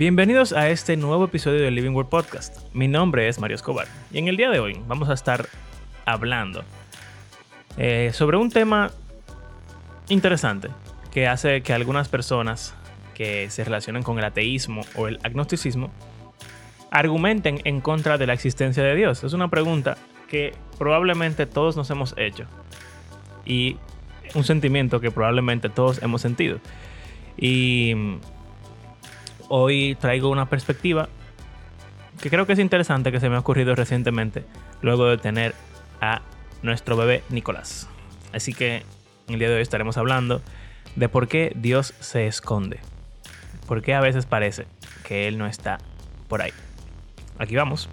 Bienvenidos a este nuevo episodio del Living World Podcast. Mi nombre es Mario Escobar y en el día de hoy vamos a estar hablando eh, sobre un tema interesante que hace que algunas personas que se relacionen con el ateísmo o el agnosticismo argumenten en contra de la existencia de Dios. Es una pregunta que probablemente todos nos hemos hecho y un sentimiento que probablemente todos hemos sentido. Y hoy traigo una perspectiva que creo que es interesante que se me ha ocurrido recientemente luego de tener a nuestro bebé Nicolás. Así que el día de hoy estaremos hablando de por qué Dios se esconde. Por qué a veces parece que Él no está por ahí. Aquí vamos.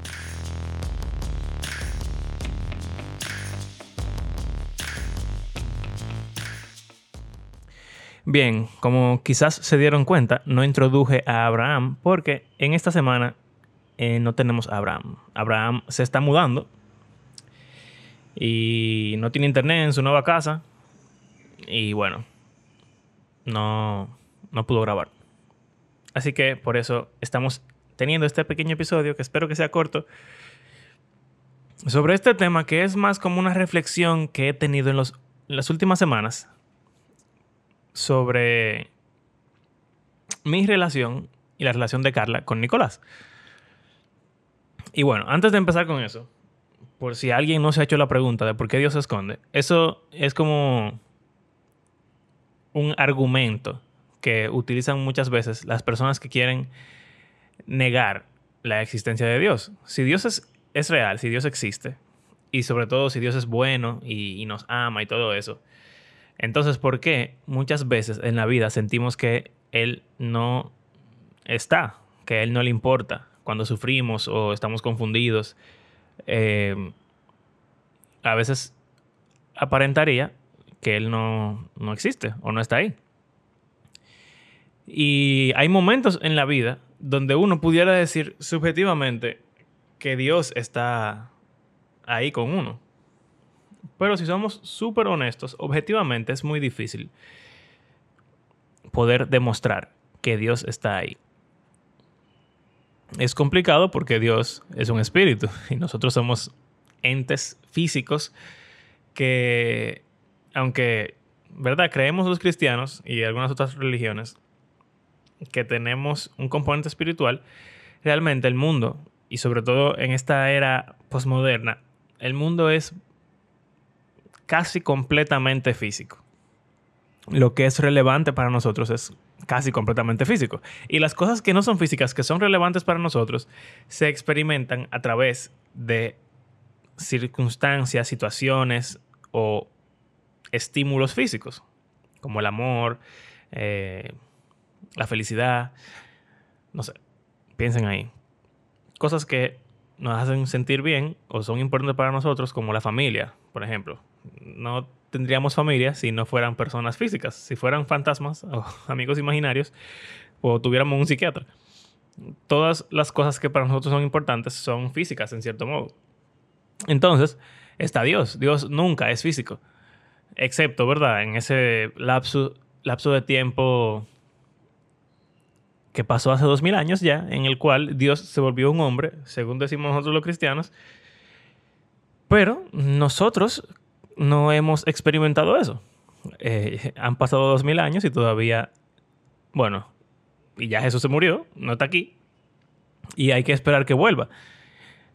Bien, como quizás se dieron cuenta, no introduje a Abraham porque en esta semana eh, no tenemos a Abraham. Abraham se está mudando y no tiene internet en su nueva casa y bueno, no, no pudo grabar. Así que por eso estamos teniendo este pequeño episodio que espero que sea corto sobre este tema que es más como una reflexión que he tenido en, los, en las últimas semanas sobre mi relación y la relación de Carla con Nicolás. Y bueno, antes de empezar con eso, por si alguien no se ha hecho la pregunta de por qué Dios se esconde, eso es como un argumento que utilizan muchas veces las personas que quieren negar la existencia de Dios. Si Dios es, es real, si Dios existe, y sobre todo si Dios es bueno y nos ama y todo eso, entonces, ¿por qué muchas veces en la vida sentimos que Él no está, que a Él no le importa cuando sufrimos o estamos confundidos? Em, a veces aparentaría que Él no, no existe o no está ahí. Y hay momentos en la vida donde uno pudiera decir subjetivamente que Dios está ahí con uno. Pero si somos súper honestos, objetivamente es muy difícil poder demostrar que Dios está ahí. Es complicado porque Dios es un espíritu y nosotros somos entes físicos que, aunque, ¿verdad? Creemos los cristianos y algunas otras religiones que tenemos un componente espiritual, realmente el mundo, y sobre todo en esta era posmoderna, el mundo es casi completamente físico. Lo que es relevante para nosotros es casi completamente físico. Y las cosas que no son físicas, que son relevantes para nosotros, se experimentan a través de circunstancias, situaciones o estímulos físicos, como el amor, eh, la felicidad, no sé, piensen ahí. Cosas que nos hacen sentir bien o son importantes para nosotros, como la familia, por ejemplo no tendríamos familia si no fueran personas físicas. Si fueran fantasmas o amigos imaginarios, o tuviéramos un psiquiatra. Todas las cosas que para nosotros son importantes son físicas, en cierto modo. Entonces, está Dios. Dios nunca es físico. Excepto, ¿verdad? En ese lapso, lapso de tiempo que pasó hace dos mil años ya, en el cual Dios se volvió un hombre, según decimos nosotros los cristianos. Pero nosotros, no hemos experimentado eso. Eh, han pasado dos mil años y todavía, bueno, y ya Jesús se murió, no está aquí, y hay que esperar que vuelva.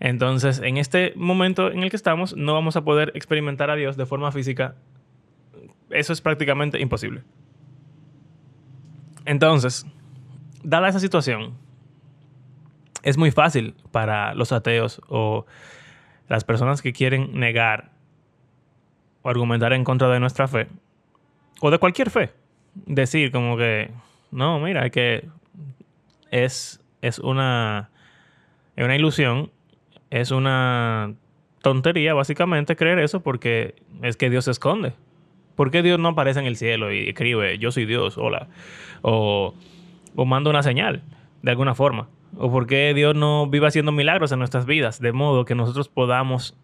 Entonces, en este momento en el que estamos, no vamos a poder experimentar a Dios de forma física. Eso es prácticamente imposible. Entonces, dada esa situación, es muy fácil para los ateos o las personas que quieren negar o argumentar en contra de nuestra fe, o de cualquier fe, decir como que, no, mira, que es, es una, es una ilusión, es una tontería básicamente creer eso porque es que Dios se esconde. ¿Por qué Dios no aparece en el cielo y escribe, yo soy Dios, hola? O, o manda una señal, de alguna forma. ¿O por qué Dios no vive haciendo milagros en nuestras vidas, de modo que nosotros podamos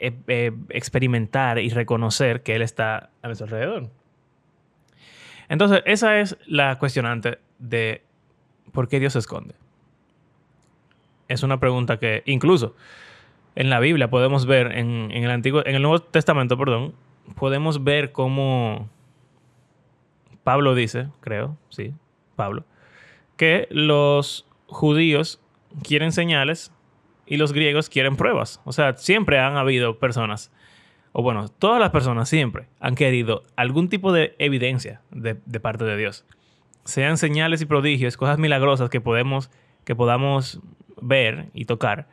eh, eh, experimentar y reconocer que Él está a nuestro alrededor. Entonces, esa es la cuestionante de ¿por qué Dios se esconde? Es una pregunta que incluso en la Biblia podemos ver, en, el Antiguo, en el Nuevo Testamento, perdón, podemos ver cómo Pablo dice, creo, sí, Pablo, que los judíos quieren señales y los griegos quieren pruebas. O sea, siempre han habido personas, o bueno, todas las personas siempre han querido algún tipo de evidencia de, parte de Dios. Sean señales y prodigios, cosas milagrosas que, podemos, que podamos ver y tocar,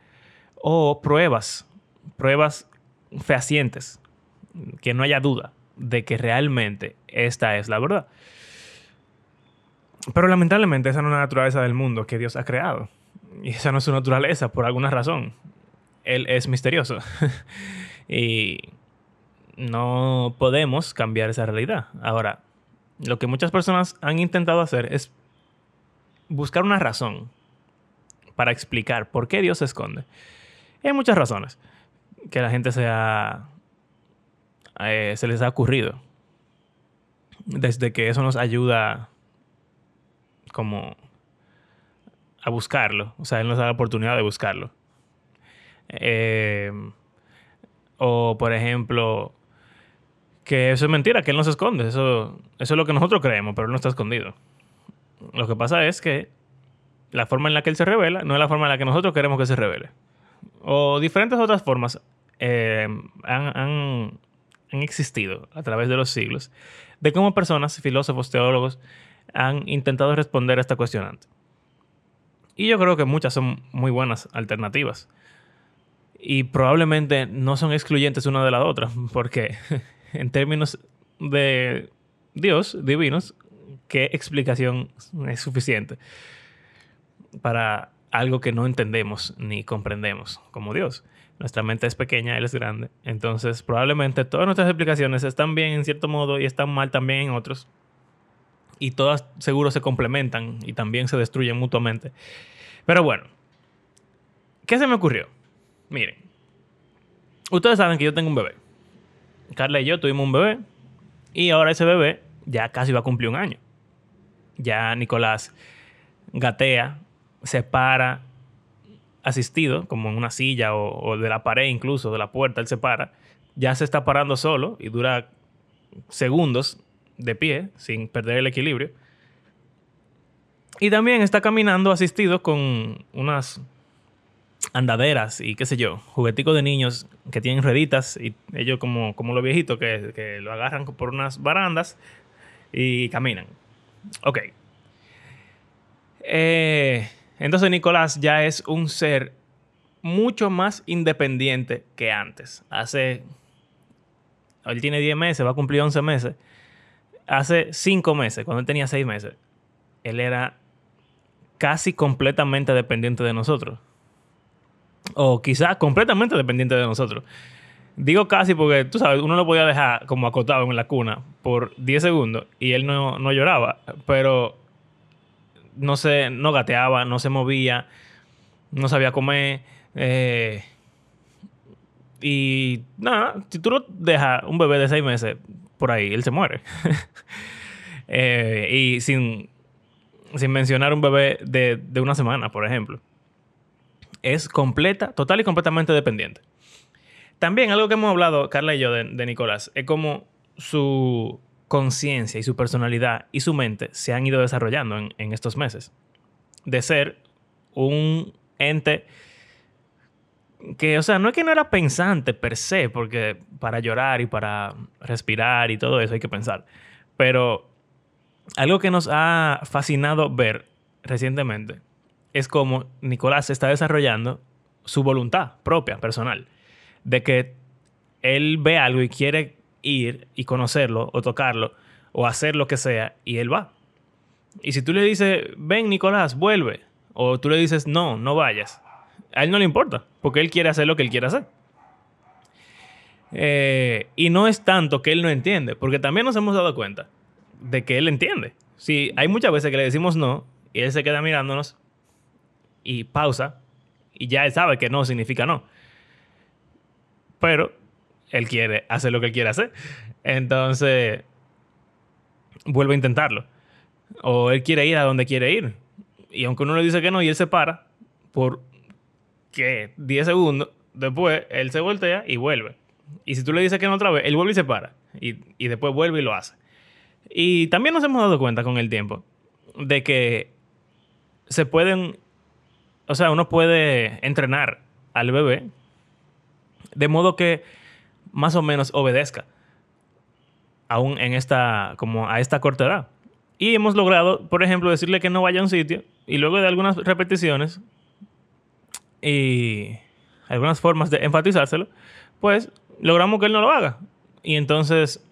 o pruebas, pruebas fehacientes, que no haya duda de que realmente esta es la verdad. Pero lamentablemente esa no es la naturaleza del mundo que Dios ha creado. Y esa no es su naturaleza por alguna razón. Él es misterioso. y no podemos cambiar esa realidad. Ahora, lo que muchas personas han intentado hacer es buscar una razón para explicar por qué Dios se esconde. hay muchas razones que la gente se, eh, se les ha ocurrido. Desde que eso nos ayuda como a buscarlo. O sea, él nos da la oportunidad de buscarlo. Eh, o, por ejemplo, que eso es mentira, que él no se esconde. Eso, eso es lo que nosotros creemos, pero él no está escondido. Lo que pasa es que la forma en la que él se revela no es la forma en la que nosotros queremos que se revele. O diferentes otras formas han, han, han existido a través de los siglos de cómo personas, filósofos, teólogos, han intentado responder a esta cuestionante. Y yo creo que muchas son muy buenas alternativas. Y probablemente no son excluyentes una de la otra, porque en términos de Dios, divinos, ¿qué explicación es suficiente para algo que no entendemos ni comprendemos como Dios? Nuestra mente es pequeña, Él es grande. Entonces, probablemente todas nuestras explicaciones están bien en cierto modo y están mal también en otros y todas seguro se complementan y también se destruyen mutuamente. Pero bueno, ¿qué se me ocurrió? Miren, ustedes saben que yo tengo un bebé. Carla y yo tuvimos un bebé y ahora ese bebé ya casi va a cumplir un año. Ya Nicolás gatea, se para asistido, como en una silla o, o de la pared incluso, de la puerta, él se para. Ya se está parando solo y dura segundos de pie, sin perder el equilibrio. Y también está caminando asistido con unas andaderas y qué sé yo, jugueticos de niños que tienen rueditas y ellos como, como los viejitos que, lo agarran por unas barandas y caminan. Ok. Eh, entonces Nicolás ya es un ser mucho más independiente que antes. Hace... Él tiene 10 meses, va a cumplir 11 meses hace cinco meses, cuando él tenía seis meses, él era casi completamente dependiente de nosotros. O quizás completamente dependiente de nosotros. Digo casi porque, tú sabes, uno lo podía dejar como acotado en la cuna por 10 segundos y él no, lloraba, pero no se, no gateaba, no se movía, no sabía comer. Eh, y nada, si tú lo dejas un bebé de seis meses por ahí, él se muere. Eh, y sin, sin mencionar un bebé de, una semana, por ejemplo. Es completa, total y completamente dependiente. También algo que hemos hablado, Carla y yo, de, Nicolás, es como su conciencia y su personalidad y su mente se han ido desarrollando en, en estos meses. De ser un ente que, o sea, no es que no era pensante per se, porque para llorar y para respirar y todo eso hay que pensar. Pero algo que nos ha fascinado ver recientemente es cómo Nicolás está desarrollando su voluntad propia, personal, de que él ve algo y quiere ir y conocerlo o tocarlo o hacer lo que sea y él va. Y si tú le dices, ven Nicolás, vuelve, o tú le dices, no, no vayas, a él no le importa, porque él quiere hacer lo que él quiere hacer. Eh, y no es tanto que él no entiende, porque también nos hemos dado cuenta de que él entiende. Si hay muchas veces que le decimos no y él se queda mirándonos y pausa y ya él sabe que no significa no. Pero él quiere hacer lo que él quiere hacer. Entonces, vuelve a intentarlo. O él quiere ir a donde quiere ir Y aunque uno le dice que no y él se para por, ¿qué? 10 segundos, después él se voltea y vuelve. Y si tú le dices que no otra vez, él vuelve y se para. Y, y después vuelve y lo hace. Y también nos hemos dado cuenta con el tiempo de que se pueden, o sea, uno puede entrenar al bebé de modo que más o menos obedezca aún en esta, como a esta corta edad. Y hemos logrado, por ejemplo, decirle que no vaya a un sitio y luego de algunas repeticiones y algunas formas de enfatizárselo, pues logramos que él no lo haga. Y entonces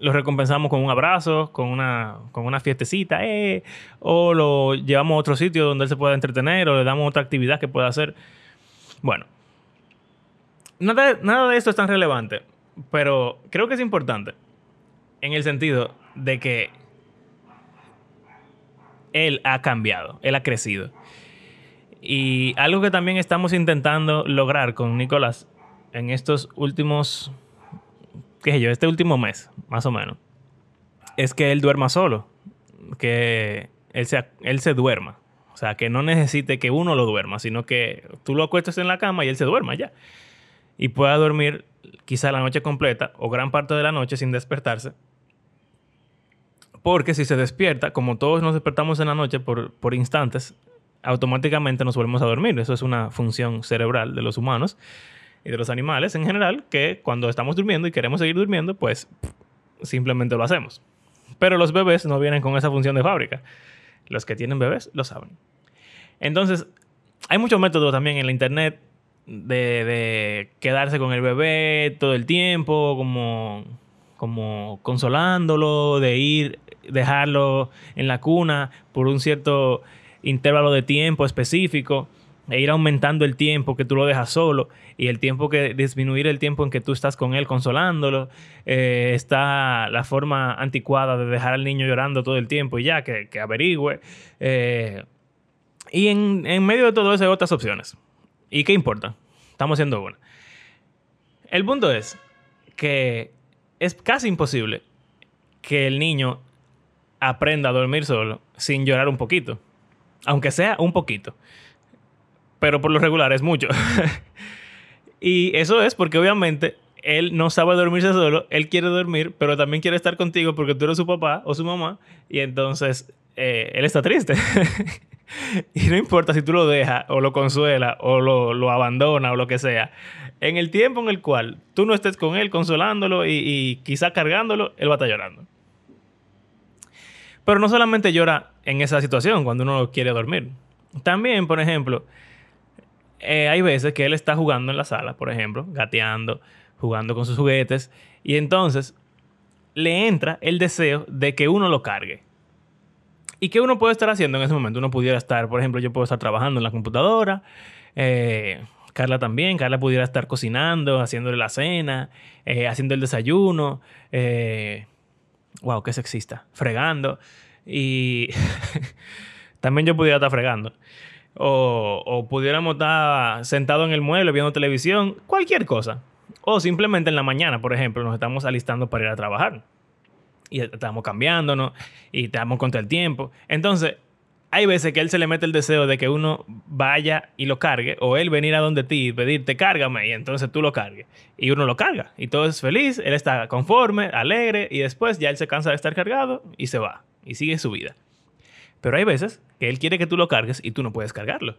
lo recompensamos con un abrazo, con una, con una fiestecita, eh, o lo llevamos a otro sitio donde él se pueda entretener, o le damos otra actividad que pueda hacer. Bueno, nada, nada de esto es tan relevante, pero creo que es importante en el sentido de que él ha cambiado, él ha crecido. Y algo que también estamos intentando lograr con Nicolás en estos últimos, qué sé yo, este último mes, más o menos, es que él duerma solo, que él se, él se duerma. O sea, que no necesite que uno lo duerma, sino que tú lo acuestes en la cama y él se duerma ya. Y pueda dormir quizá la noche completa o gran parte de la noche sin despertarse porque si se despierta, como todos nos despertamos en la noche por, por instantes, automáticamente nos volvemos a dormir. Eso es una función cerebral de los humanos y de los animales en general, que cuando estamos durmiendo y queremos seguir durmiendo, pues simplemente lo hacemos. Pero los bebés no vienen con esa función de fábrica. Los que tienen bebés lo saben. Entonces, hay muchos métodos también en la internet de, quedarse con el bebé todo el tiempo, como, como consolándolo, de ir dejarlo en la cuna por un cierto intervalo de tiempo específico e ir aumentando el tiempo que tú lo dejas solo y el tiempo que disminuir el tiempo en que tú estás con él consolándolo. Eh, está la forma anticuada de dejar al niño llorando todo el tiempo y ya, que, averigüe. Eh, y en, medio de todo eso hay otras opciones. ¿Y qué importa? Estamos haciendo una. El punto es que es casi imposible que el niño aprenda a dormir solo sin llorar un poquito. Aunque sea un poquito. Pero por lo regular es mucho. y eso es porque obviamente él no sabe dormirse solo, él quiere dormir, pero también quiere estar contigo porque tú eres su papá o su mamá y entonces eh, él está triste. y no importa si tú lo dejas o lo consuela o lo, lo abandona o lo que sea. En el tiempo en el cual tú no estés con él consolándolo y, y quizá cargándolo, él va a estar llorando. Pero no solamente llora en esa situación, cuando uno quiere dormir. También, por ejemplo, eh, hay veces que él está jugando en la sala, por ejemplo, gateando, jugando con sus juguetes, y entonces le entra el deseo de que uno lo cargue. ¿Y qué uno puede estar haciendo en ese momento? Uno pudiera estar, por ejemplo, yo puedo estar trabajando en la computadora, eh, Carla también, Carla pudiera estar cocinando, haciéndole la cena, eh, haciendo el desayuno, wow, qué sexista, fregando. Y también yo pudiera estar fregando. O, o pudiéramos estar sentados en el mueble viendo televisión, cualquier cosa. O simplemente en la mañana, por ejemplo, nos estamos alistando para ir a trabajar. Y estamos cambiándonos y estamos contra el tiempo. Entonces, hay veces que él se le mete el deseo de que uno vaya y lo cargue, o él venir a donde ti y pedirte, cárgame, y entonces tú lo cargues. Y uno lo carga, y todo es feliz, él está conforme, alegre, y después ya él se cansa de estar cargado y se va, y sigue su vida. Pero hay veces que él quiere que tú lo cargues y tú no puedes cargarlo.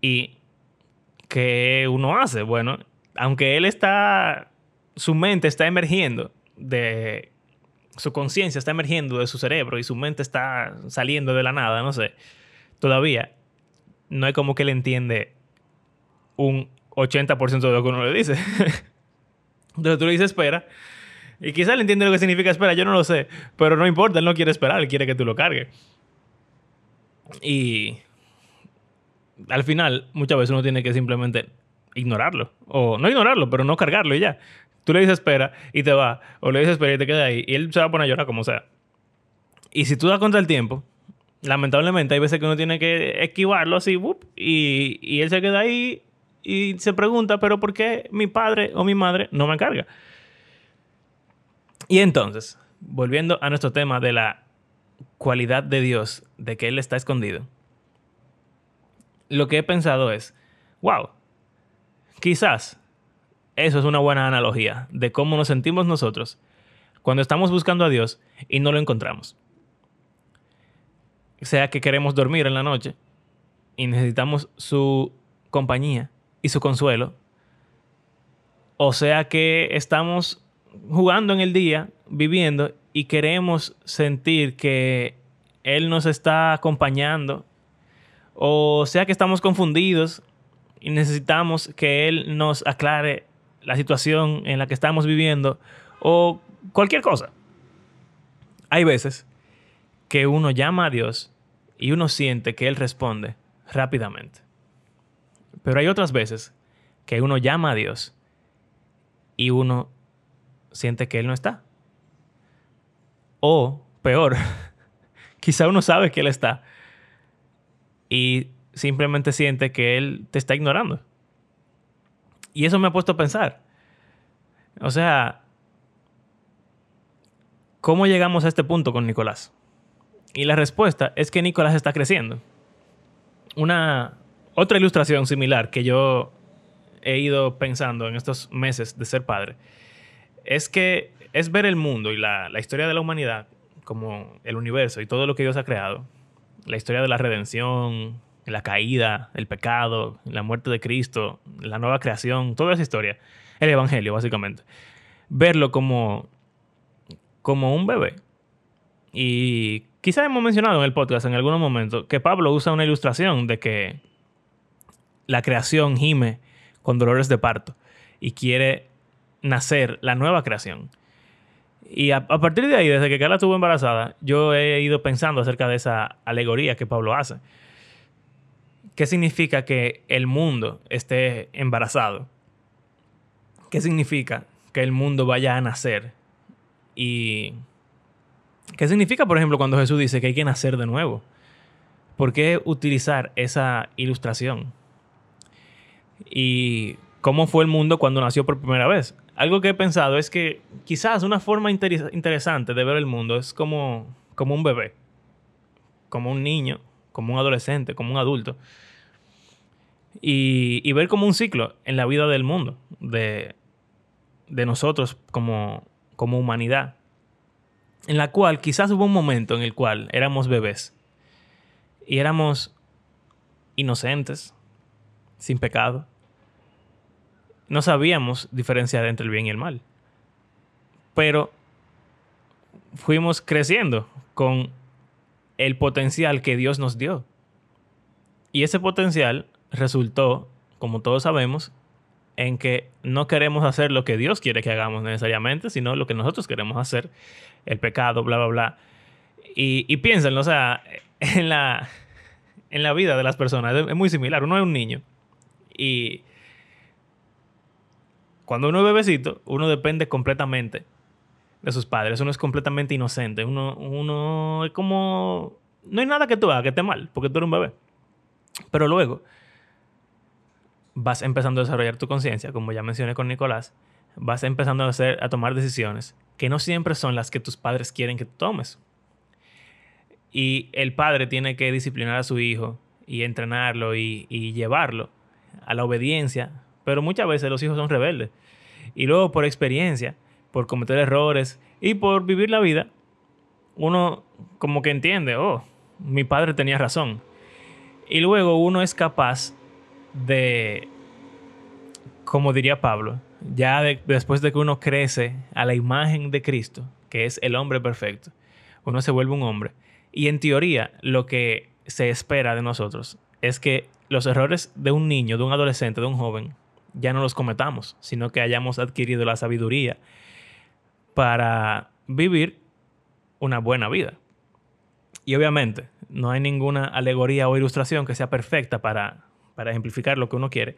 ¿Y qué uno hace? Bueno, aunque él está, su mente está emergiendo de su conciencia está emergiendo de su cerebro y su mente está saliendo de la nada, no sé, todavía no hay como que él entiende un 80% de lo que uno le dice. Entonces tú le dices espera. Y quizás él entiende lo que significa espera, yo no lo sé. Pero no importa, él no quiere esperar, él quiere que tú lo cargues. Y al final, muchas veces uno tiene que simplemente ignorarlo. O no ignorarlo, pero no cargarlo y ya. Tú le dices espera y te va. O le dices espera y te queda ahí. Y él se va a poner a llorar como sea. Y si tú das contra el tiempo, lamentablemente hay veces que uno tiene que esquivarlo así, y, y él se queda ahí y se pregunta, pero ¿por qué mi padre o mi madre no me carga? Y entonces, volviendo a nuestro tema de la cualidad de Dios, de que Él está escondido, lo que he pensado es, wow, quizás eso es una buena analogía de cómo nos sentimos nosotros cuando estamos buscando a Dios y no lo encontramos. Sea que queremos dormir en la noche y necesitamos su compañía y su consuelo. O sea que estamos jugando en el día, viviendo y queremos sentir que Él nos está acompañando. O sea que estamos confundidos y necesitamos que Él nos aclare la situación en la que estamos viviendo o cualquier cosa. Hay veces que uno llama a Dios y uno siente que Él responde rápidamente. Pero hay otras veces que uno llama a Dios y uno siente que Él no está. O peor, quizá uno sabe que Él está y simplemente siente que Él te está ignorando. Y eso me ha puesto a pensar. O sea, ¿cómo llegamos a este punto con Nicolás? Y la respuesta es que Nicolás está creciendo. Una otra ilustración similar que yo he ido pensando en estos meses de ser padre es que es ver el mundo y la, la historia de la humanidad como el universo y todo lo que Dios ha creado, la historia de la redención, la caída, el pecado, la muerte de Cristo, la nueva creación, toda esa historia, el Evangelio básicamente. Verlo como, como un bebé. Y quizás hemos mencionado en el podcast en algún momento que Pablo usa una ilustración de que la creación gime con dolores de parto y quiere nacer la nueva creación. Y a, a, partir de ahí, desde que Carla estuvo embarazada, yo he ido pensando acerca de esa alegoría que Pablo hace. ¿Qué significa que el mundo esté embarazado? ¿Qué significa que el mundo vaya a nacer? ¿Y qué significa, por ejemplo, cuando Jesús dice que hay que nacer de nuevo? ¿Por qué utilizar esa ilustración? ¿Y cómo fue el mundo cuando nació por primera vez? Algo que he pensado es que quizás una forma inter interesante de ver el mundo es como, como un bebé, como un niño, como un adolescente, como un adulto y, ver como un ciclo en la vida del mundo, de, nosotros como, como humanidad, en la cual quizás hubo un momento en el cual éramos bebés y éramos inocentes, sin pecado. No sabíamos diferenciar entre el bien y el mal. Pero fuimos creciendo con el potencial que Dios nos dio. Y ese potencial resultó, como todos sabemos, en que no queremos hacer lo que Dios quiere que hagamos necesariamente, sino lo que nosotros queremos hacer, el pecado, bla, bla, bla. Y, y piénsenlo, o sea, en la, en la vida de las personas es muy similar. Uno es un niño y cuando uno es bebecito, uno depende completamente de sus padres. Uno es completamente inocente. Uno, uno es como... No hay nada que tú hagas que esté mal, porque tú eres un bebé. Pero luego, vas empezando a desarrollar tu conciencia, como ya mencioné con Nicolás, vas empezando a, hacer, a tomar decisiones que no siempre son las que tus padres quieren que tomes. Y el padre tiene que disciplinar a su hijo y entrenarlo y, y llevarlo a la obediencia, pero muchas veces los hijos son rebeldes. Y luego por experiencia, por cometer errores y por vivir la vida, uno como que entiende, oh, mi padre tenía razón. Y luego uno es capaz de, como diría Pablo, ya después de que uno crece a la imagen de Cristo, que es el hombre perfecto, uno se vuelve un hombre. Y en teoría, lo que se espera de nosotros es que los errores de un niño, de un adolescente, de un joven, ya no los cometamos, sino que hayamos adquirido la sabiduría para vivir una buena vida. Y obviamente, no hay ninguna alegoría o ilustración que sea perfecta para para ejemplificar lo que uno quiere.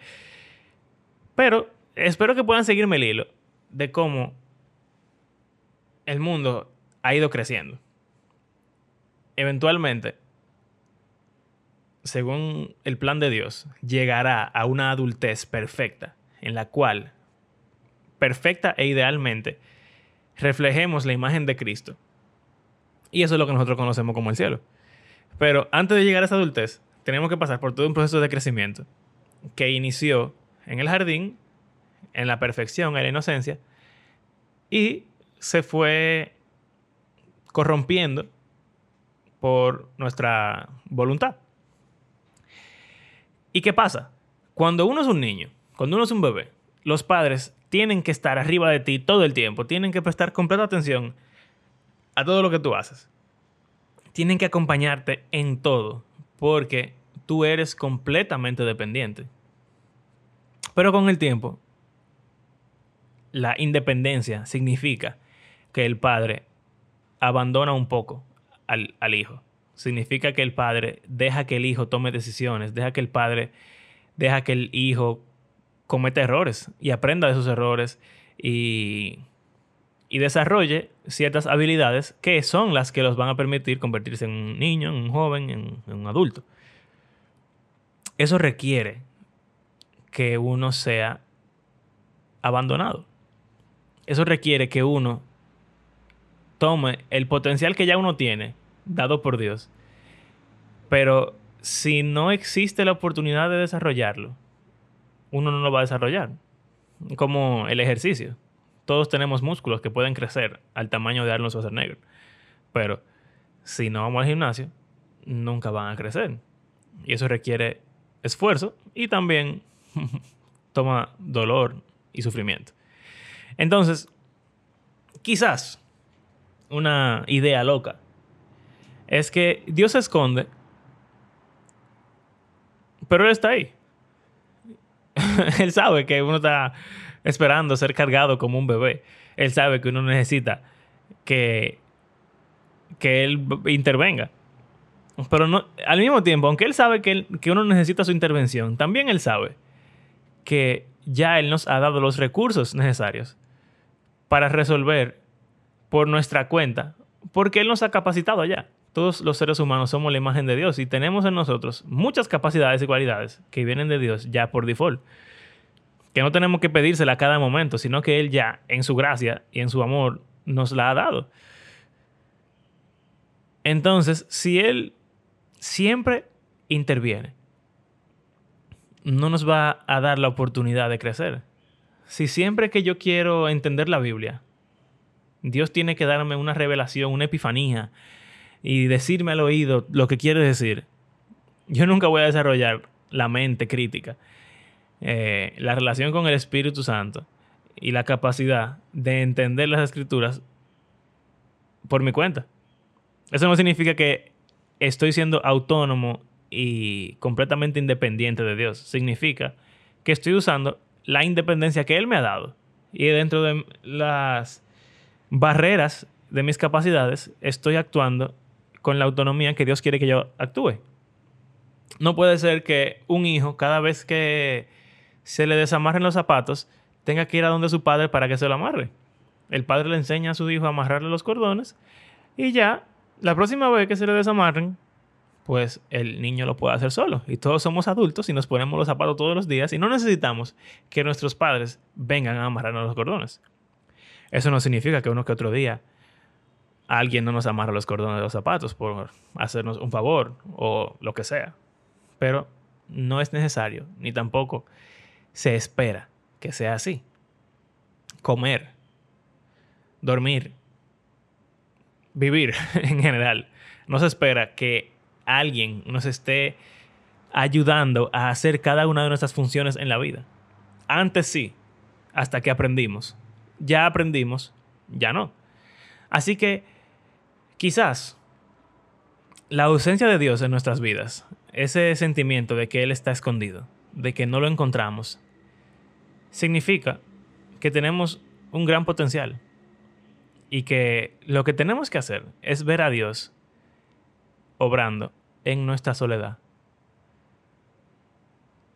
Pero espero que puedan seguirme el hilo de cómo el mundo ha ido creciendo. Eventualmente, según el plan de Dios, llegará a una adultez perfecta, en la cual, perfecta e idealmente, reflejemos la imagen de Cristo Y eso es lo que nosotros conocemos como el cielo. Pero antes de llegar a esa adultez, tenemos que pasar por todo un proceso de crecimiento que inició en el jardín, en la perfección, en la inocencia, y se fue corrompiendo por nuestra voluntad. ¿Y qué pasa? Cuando uno es un niño, cuando uno es un bebé, los padres tienen que estar arriba de ti todo el tiempo, tienen que prestar completa atención a todo lo que tú haces. Tienen que acompañarte en todo, porque tú eres completamente dependiente. Pero con el tiempo, la independencia significa que el padre abandona un poco al, al, hijo. Significa que el padre deja que el hijo tome decisiones, deja que el padre, deja que el hijo cometa errores y aprenda de sus errores y, y desarrolle ciertas habilidades que son las que los van a permitir convertirse en un niño, en un joven, en, un adulto. Eso requiere que uno sea abandonado. Eso requiere que uno tome el potencial que ya uno tiene, dado por Dios. Pero si no existe la oportunidad de desarrollarlo, uno no lo va a desarrollar. Como el ejercicio. Todos tenemos músculos que pueden crecer al tamaño de Arnold Schwarzenegger. Pero si no vamos al gimnasio, nunca van a crecer. Y eso requiere esfuerzo y también toma dolor y sufrimiento. Entonces, quizás una idea loca es que Dios se esconde, pero Él está ahí. él sabe que uno está esperando ser cargado como un bebé. Él sabe que uno necesita que, que Él intervenga. Pero no, al mismo tiempo, aunque Él sabe que, que uno necesita su intervención, también Él sabe que ya Él nos ha dado los recursos necesarios para resolver por nuestra cuenta, porque Él nos ha capacitado ya. Todos los seres humanos somos la imagen de Dios y tenemos en nosotros muchas capacidades y cualidades que vienen de Dios ya por default. Que no tenemos que pedírsela a cada momento, sino que Él ya, en su gracia y en su amor, nos la ha dado. Entonces, si Él siempre interviene, no nos va a dar la oportunidad de crecer. Si siempre que yo quiero entender la Biblia, Dios tiene que darme una revelación, una epifanía y decirme al oído lo que quiere decir, yo nunca voy a desarrollar la mente crítica, eh, la relación con el Espíritu Santo y la capacidad de entender las escrituras por mi cuenta. Eso no significa que estoy siendo autónomo y completamente independiente de Dios. Significa que estoy usando la independencia que Él me ha dado. Y dentro de las barreras de mis capacidades, estoy actuando con la autonomía que Dios quiere que yo actúe. No puede ser que un hijo, cada vez que se le desamarren los zapatos, tenga que ir a donde su padre para que se lo amarre. El padre le enseña a su hijo a amarrarle los cordones y ya, la próxima vez que se le desamarren, pues el niño lo puede hacer solo. Y todos somos adultos y nos ponemos los zapatos todos los días y no necesitamos que nuestros padres vengan a amarrarnos los cordones. Eso no significa que uno que otro día alguien no nos amarra los cordones de los zapatos por hacernos un favor o lo que sea. Pero no es necesario, ni tampoco se espera que sea así. Comer, dormir, vivir en general. No se espera que alguien nos esté ayudando a hacer cada una de nuestras funciones en la vida. Antes sí, hasta que aprendimos. Ya aprendimos, ya no. Así que quizás la ausencia de Dios en nuestras vidas, ese sentimiento de que Él está escondido, de que no lo encontramos, significa que tenemos un gran potencial y que lo que tenemos que hacer es ver a Dios obrando en nuestra soledad.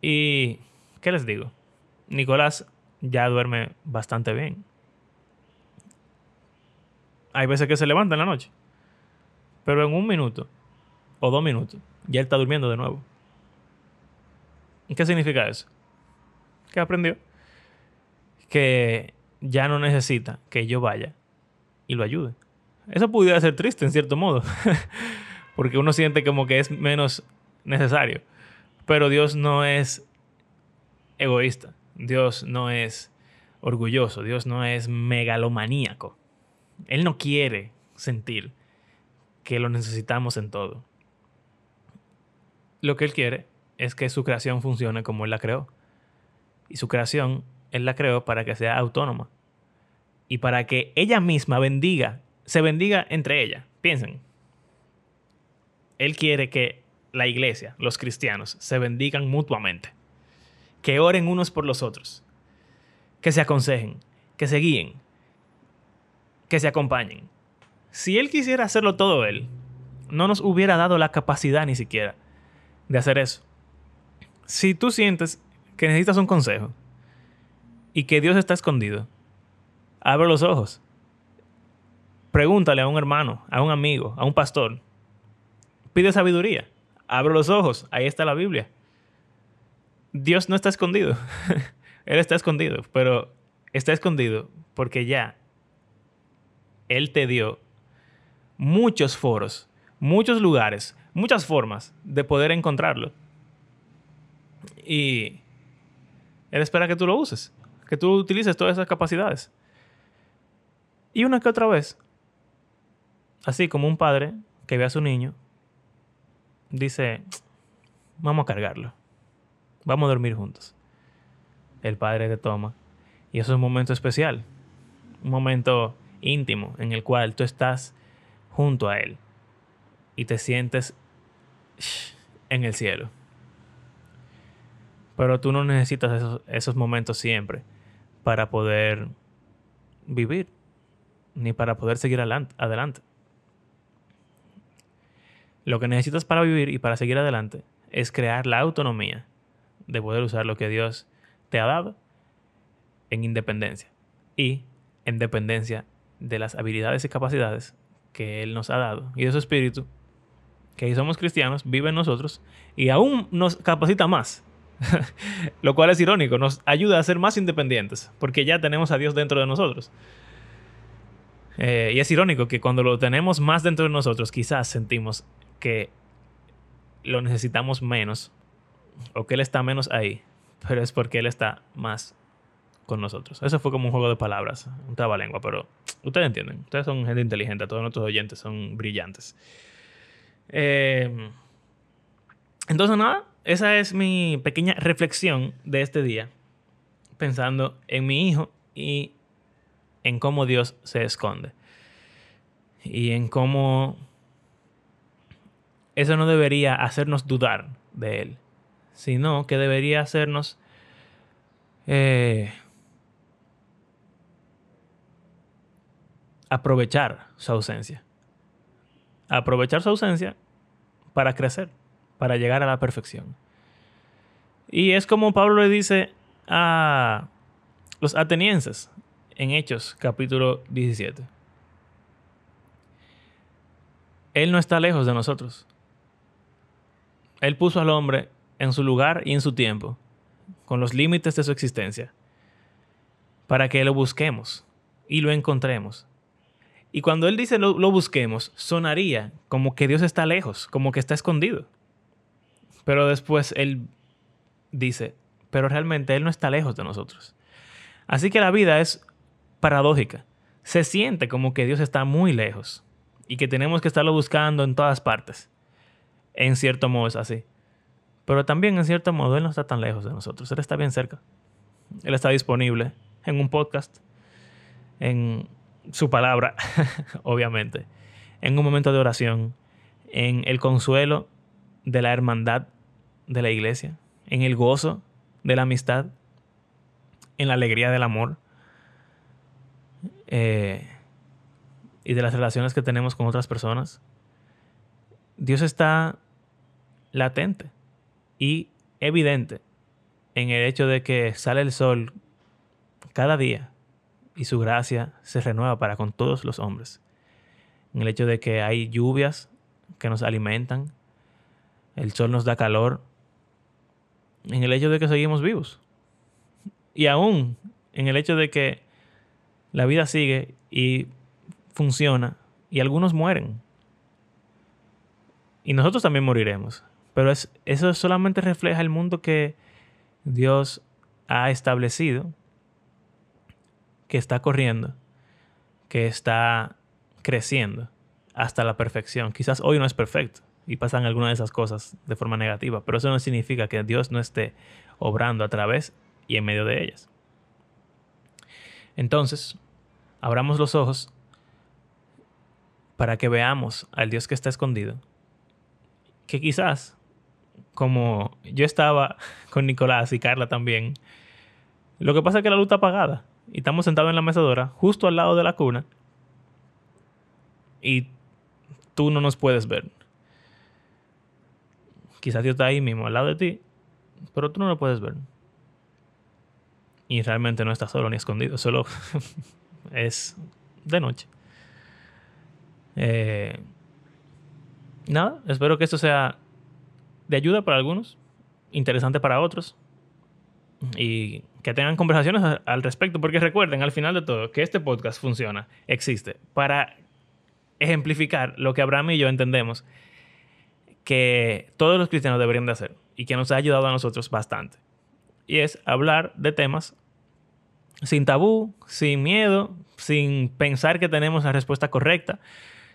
Y, ¿qué les digo? Nicolás ya duerme bastante bien. Hay veces que se levanta en la noche. Pero en un minuto o dos minutos ya él está durmiendo de nuevo. ¿Y qué significa eso? Que aprendió. Que ya no necesita que yo vaya y lo ayude. Eso pudiera ser triste en cierto modo, porque uno siente como que es menos necesario. Pero Dios no es egoísta, Dios no es orgulloso, Dios no es megalomaníaco. Él no quiere sentir que lo necesitamos en todo. Lo que Él quiere es que su creación funcione como Él la creó. Y su creación Él la creó para que sea autónoma. Y para que ella misma bendiga, se bendiga entre ella. Piensen. Él quiere que la iglesia, los cristianos, se bendigan mutuamente. Que oren unos por los otros. Que se aconsejen. Que se guíen. Que se acompañen. Si Él quisiera hacerlo todo Él, no nos hubiera dado la capacidad ni siquiera de hacer eso. Si tú sientes que necesitas un consejo y que Dios está escondido, abre los ojos. Pregúntale a un hermano, a un amigo, a un pastor. Pide sabiduría. Abre los ojos. Ahí está la Biblia. Dios no está escondido. Él está escondido, pero está escondido porque ya Él te dio muchos foros, muchos lugares, muchas formas de poder encontrarlo. Y Él espera que tú lo uses, que tú utilices todas esas capacidades. Y una que otra vez, así como un padre que ve a su niño, dice, vamos a cargarlo, vamos a dormir juntos. El padre te toma. Y eso es un momento especial, un momento íntimo en el cual tú estás junto a Él y te sientes en el cielo. Pero tú no necesitas esos, momentos siempre para poder vivir, ni para poder seguir adelante. Lo que necesitas para vivir y para seguir adelante es crear la autonomía de poder usar lo que Dios te ha dado en independencia y en dependencia de las habilidades y capacidades que Él nos ha dado y de su espíritu, que somos cristianos, vive en nosotros y aún nos capacita más. Lo cual es irónico, nos ayuda a ser más independientes, porque ya tenemos a Dios dentro de nosotros. Eh, y es irónico que cuando lo tenemos más dentro de nosotros, quizás sentimos que lo necesitamos menos o que Él está menos ahí, pero es porque Él está más con nosotros. Eso fue como un juego de palabras, un trabalengua, pero ustedes entienden. Ustedes son gente inteligente, todos nuestros oyentes son brillantes. Eh, entonces, nada, esa es mi pequeña reflexión de este día, pensando en mi hijo y en cómo Dios se esconde. Y en cómo eso no debería hacernos dudar de Él, sino que debería hacernos eh, aprovechar su ausencia. Aprovechar su ausencia para crecer, para llegar a la perfección. Y es como Pablo le dice a los atenienses en Hechos capítulo 17. Él no está lejos de nosotros. Él puso al hombre en su lugar y en su tiempo, con los límites de su existencia, para que lo busquemos y lo encontremos y cuando él dice lo, busquemos, sonaría como que Dios está lejos, como que está escondido. Pero después él dice, pero realmente Él no está lejos de nosotros. Así que la vida es paradójica. Se siente como que Dios está muy lejos y que tenemos que estarlo buscando en todas partes. En cierto modo es así. Pero también en cierto modo Él no está tan lejos de nosotros. Él está bien cerca. Él está disponible en un podcast, en su palabra, obviamente, en un momento de oración, en el consuelo de la hermandad de la iglesia, en el gozo de la amistad, en la alegría del amor eh, y de las relaciones que tenemos con otras personas. Dios está latente y evidente en el hecho de que sale el sol cada día y su gracia se renueva para con todos los hombres. En el hecho de que hay lluvias que nos alimentan, el sol nos da calor, en el hecho de que seguimos vivos. Y aún en el hecho de que la vida sigue y funciona y algunos mueren. Y nosotros también moriremos. Pero es, eso solamente refleja el mundo que Dios ha establecido, que está corriendo, que está creciendo hasta la perfección. Quizás hoy no es perfecto y pasan algunas de esas cosas de forma negativa, pero eso no significa que Dios no esté obrando a través y en medio de ellas. Entonces, abramos los ojos para que veamos al Dios que está escondido, que quizás, como yo estaba con Nicolás y Carla también, lo que pasa es que la luz está apagada y estamos sentados en la mecedora, justo al lado de la cuna, y tú no nos puedes ver. Quizás Dios está ahí mismo, al lado de ti, pero tú no lo puedes ver. Y realmente no está solo ni escondido, solo es de noche. Eh, nada, espero que esto sea de ayuda para algunos, interesante para otros. Y que tengan conversaciones al respecto, porque recuerden al final de todo que este podcast funciona, existe, para ejemplificar lo que Abraham y yo entendemos que todos los cristianos deberían de hacer y que nos ha ayudado a nosotros bastante. Y es hablar de temas sin tabú, sin miedo, sin pensar que tenemos la respuesta correcta,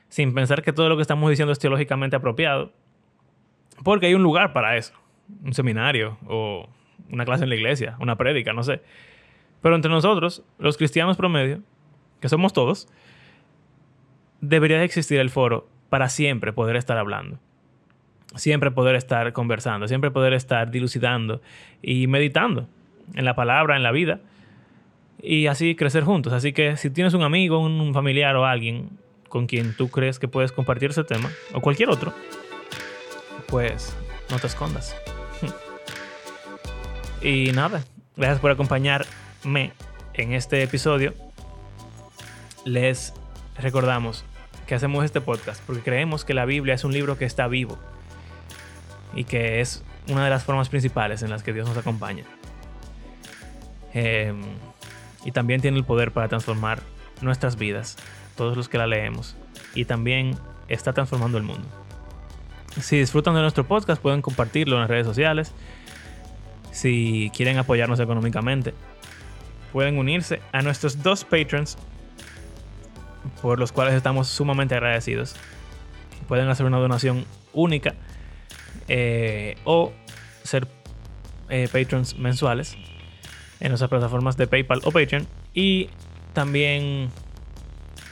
sin pensar que todo lo que estamos diciendo es teológicamente apropiado, porque hay un lugar para eso, un seminario o una clase en la iglesia, una prédica, no sé. Pero entre nosotros, los cristianos promedio, que somos todos, debería de existir el foro para siempre poder estar hablando siempre poder estar conversando, siempre poder estar dilucidando y meditando en la palabra, en la vida y así crecer juntos. Así que si tienes un amigo, un familiar o alguien con quien tú crees que puedes compartir ese tema o cualquier otro, pues no te escondas. y nada, gracias por acompañarme en este episodio. Les recordamos que hacemos este podcast porque creemos que la Biblia es un libro que está vivo y que es una de las formas principales en las que Dios nos acompaña. Em, y también tiene el poder para transformar nuestras vidas, todos los que la leemos, y también está transformando el mundo. Si disfrutan de nuestro podcast, pueden compartirlo en las redes sociales. Si quieren apoyarnos económicamente, pueden unirse a nuestros dos patrons, por los cuales estamos sumamente agradecidos. Pueden hacer una donación única eh, o ser eh, patrons mensuales en nuestras plataformas de PayPal o Patreon. Y también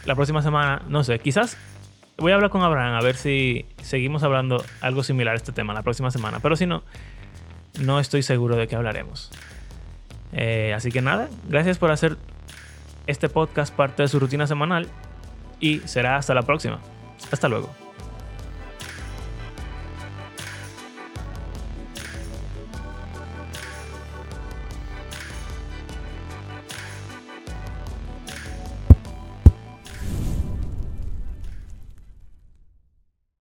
la próxima semana, no sé, quizás voy a hablar con Abraham a ver si seguimos hablando algo similar a este tema la próxima semana. Pero si no, no estoy seguro de qué hablaremos. Eh, así que nada, gracias por hacer este podcast parte de su rutina semanal y será hasta la próxima. Hasta luego.